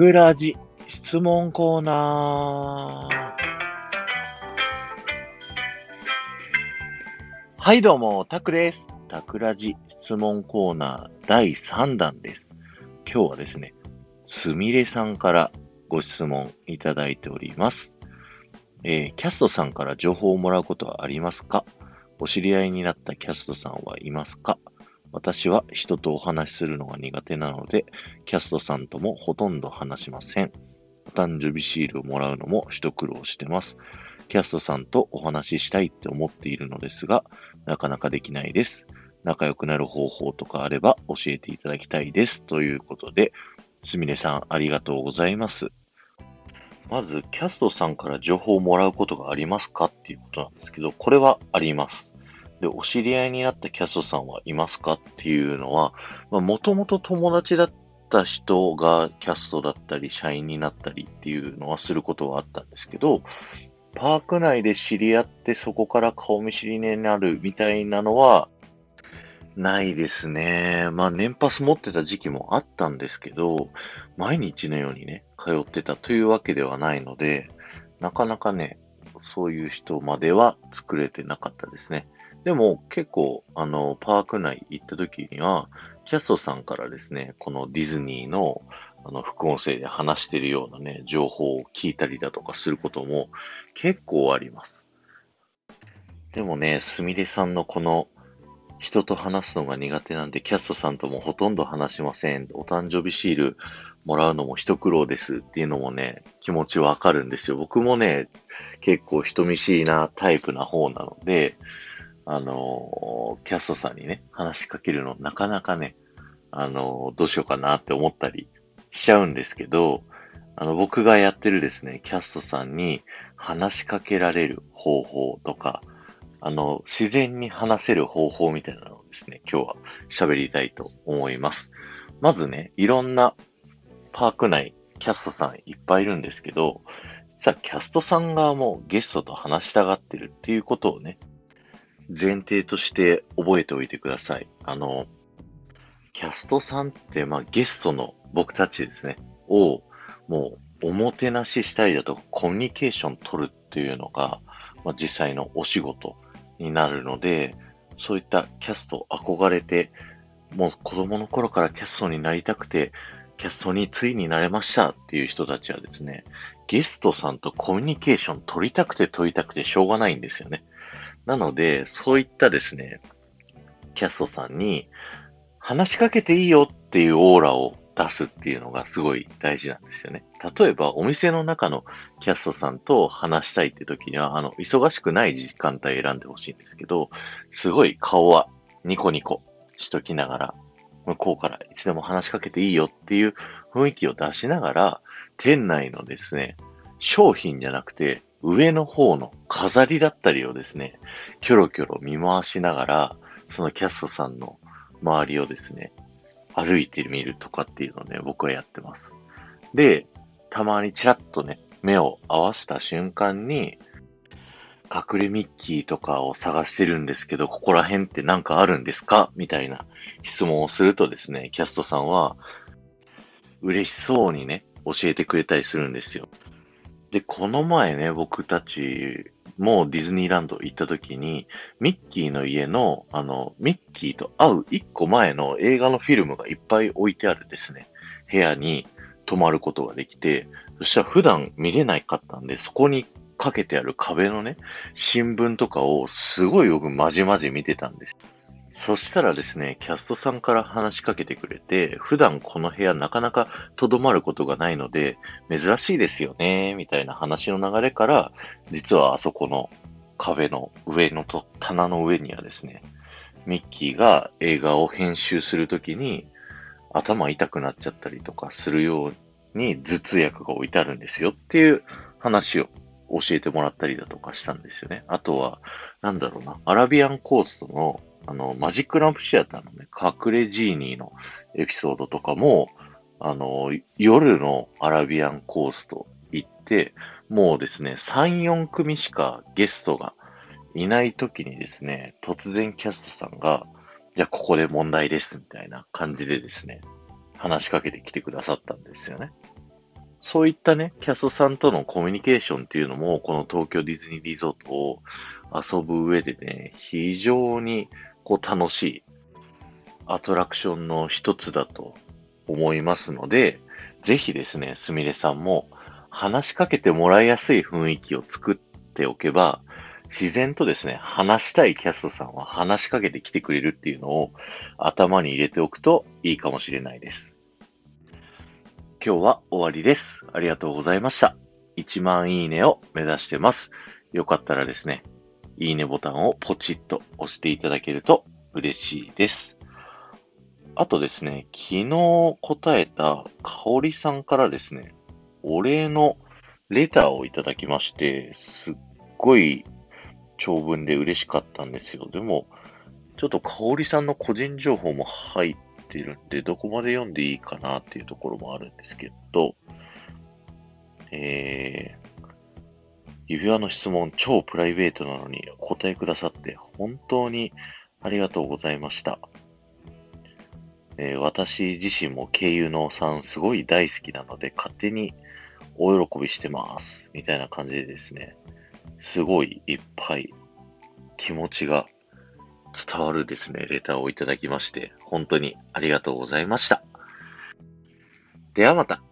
くらじ質問コーナー。はい、どうも、タクです。タクラジ質問コーナー第3弾です。今日はですね、すみれさんからご質問いただいております。えーキャストさんから情報をもらうことはありますか？お知り合いになったキャストさんはいますか？私は人とお話しするのが苦手なので、キャストさんともほとんど話しません。お誕生日シールをもらうのも一苦労してます。キャストさんとお話ししたいって思っているのですが、なかなかできないです。仲良くなる方法とかあれば教えていただきたいです。ということで、すみれさんありがとうございます。まず、キャストさんから情報をもらうことがありますか？っていうことなんですけど、これはあります。で、お知り合いになったキャストさんはいますかっていうのは、まあ、もともと友達だった人がキャストだったり、社員になったりっていうのはすることはあったんですけど、パーク内で知り合ってそこから顔見知りになるみたいなのは、ないですね。まあ、年パス持ってた時期もあったんですけど、毎日のようにね、通ってたというわけではないので、なかなかね、そういう人までは作れてなかったですね。でも結構、あの、パーク内行った時には、キャストさんからですね、このディズニーの、あの、副音声で話してるようなね、情報を聞いたりだとかすることも結構あります。でもね、すみれさんのこの、人と話すのが苦手なんで、キャストさんともほとんど話しません。お誕生日シールもらうのも一苦労ですっていうのもね、気持ちわかるんですよ。僕もね、結構人見知りなタイプな方なので、あのーキャストさんにね、話しかけるのなかなかね、あのーどうしようかなって思ったりしちゃうんですけど、あの、僕がやってるですね、キャストさんに話しかけられる方法とか、あの、自然に話せる方法みたいなのをですね、今日は喋りたいと思います。まずね、いろんなパーク内、キャストさんいっぱいいるんですけど、実はキャストさん側もゲストと話したがってるっていうことをね、前提として覚えておいてください。あの、キャストさんって、まあ、ゲストの僕たちですね、を、もう、おもてなししたりだとか、コミュニケーション取るっていうのが、まあ、実際のお仕事になるので、そういったキャスト憧れて、もう子供の頃からキャストになりたくて、キャストについになれましたっていう人たちはですね、ゲストさんとコミュニケーション取りたくて取りたくてしょうがないんですよね。なので、そういったですね、キャストさんに話しかけていいよっていうオーラを出すっていうのがすごい大事なんですよね。例えば、お店の中のキャストさんと話したいって時には、あの、忙しくない時間帯選んでほしいんですけど、すごい顔はニコニコしときながら、向こうからいつでも話しかけていいよっていう雰囲気を出しながら、店内のですね、商品じゃなくて、上の方の飾りだったりをですね、キョロキョロ見回しながら、そのキャストさんの周りをですね、歩いてみるとかっていうのをね、僕はやってます。で、たまにチラッとね、目を合わせた瞬間に、隠れミッキーとかを探してるんですけど、ここら辺ってなんかあるんですか？みたいな質問をするとですね、キャストさんは、嬉しそうにね、教えてくれたりするんですよ。で、この前ね、僕たちもディズニーランド行った時に、ミッキーの家の、あの、ミッキーと会う一個前の映画のフィルムがいっぱい置いてあるですね、部屋に泊まることができて、そしたら普段見れないかったんで、そこにかけてある壁のね、新聞とかをすごいよくまじまじ見てたんです。そしたらですね、キャストさんから話しかけてくれて、普段この部屋なかなかとどまることがないので、珍しいですよね、みたいな話の流れから、実はあそこの壁の上のと棚の上にはですね、ミッキーが映画を編集するときに頭痛くなっちゃったりとかするように頭痛薬が置いてあるんですよっていう話を教えてもらったりだとかしたんですよね。あとは、なんだろうな、アラビアンコーストのあの、マジックランプシアターのね、隠れジーニーのエピソードとかも、あの、夜のアラビアンコースト行って、もうですね、3、4組しかゲストがいない時にですね、突然キャストさんが、じゃあここで問題ですみたいな感じでですね、話しかけてきてくださったんですよね。そういったね、キャストさんとのコミュニケーションっていうのも、この東京ディズニーリゾートを遊ぶ上でね、非常にこう楽しいアトラクションの一つだと思いますので、ぜひですね、すみれさんも話しかけてもらいやすい雰囲気を作っておけば、自然とですね、話したいキャストさんは話しかけてきてくれるっていうのを頭に入れておくといいかもしれないです。今日は終わりです。ありがとうございました。1万いいねを目指してます。よかったらですね、いいねボタンをポチッと押していただけると嬉しいです。あとですね、昨日答えたかおりさんからですね、お礼のレターをいただきまして、すっごい長文で嬉しかったんですよ。でも、ちょっとかおりさんの個人情報も入っているんで、どこまで読んでいいかなっていうところもあるんですけど、えー、指輪の質問超プライベートなのにお答えくださって本当にありがとうございました。えー、私自身も経由のさんすごい大好きなので、勝手にお喜びしてます。みたいな感じでですね、すごいいっぱい気持ちが伝わるですね、レターをいただきまして、本当にありがとうございました。ではまた。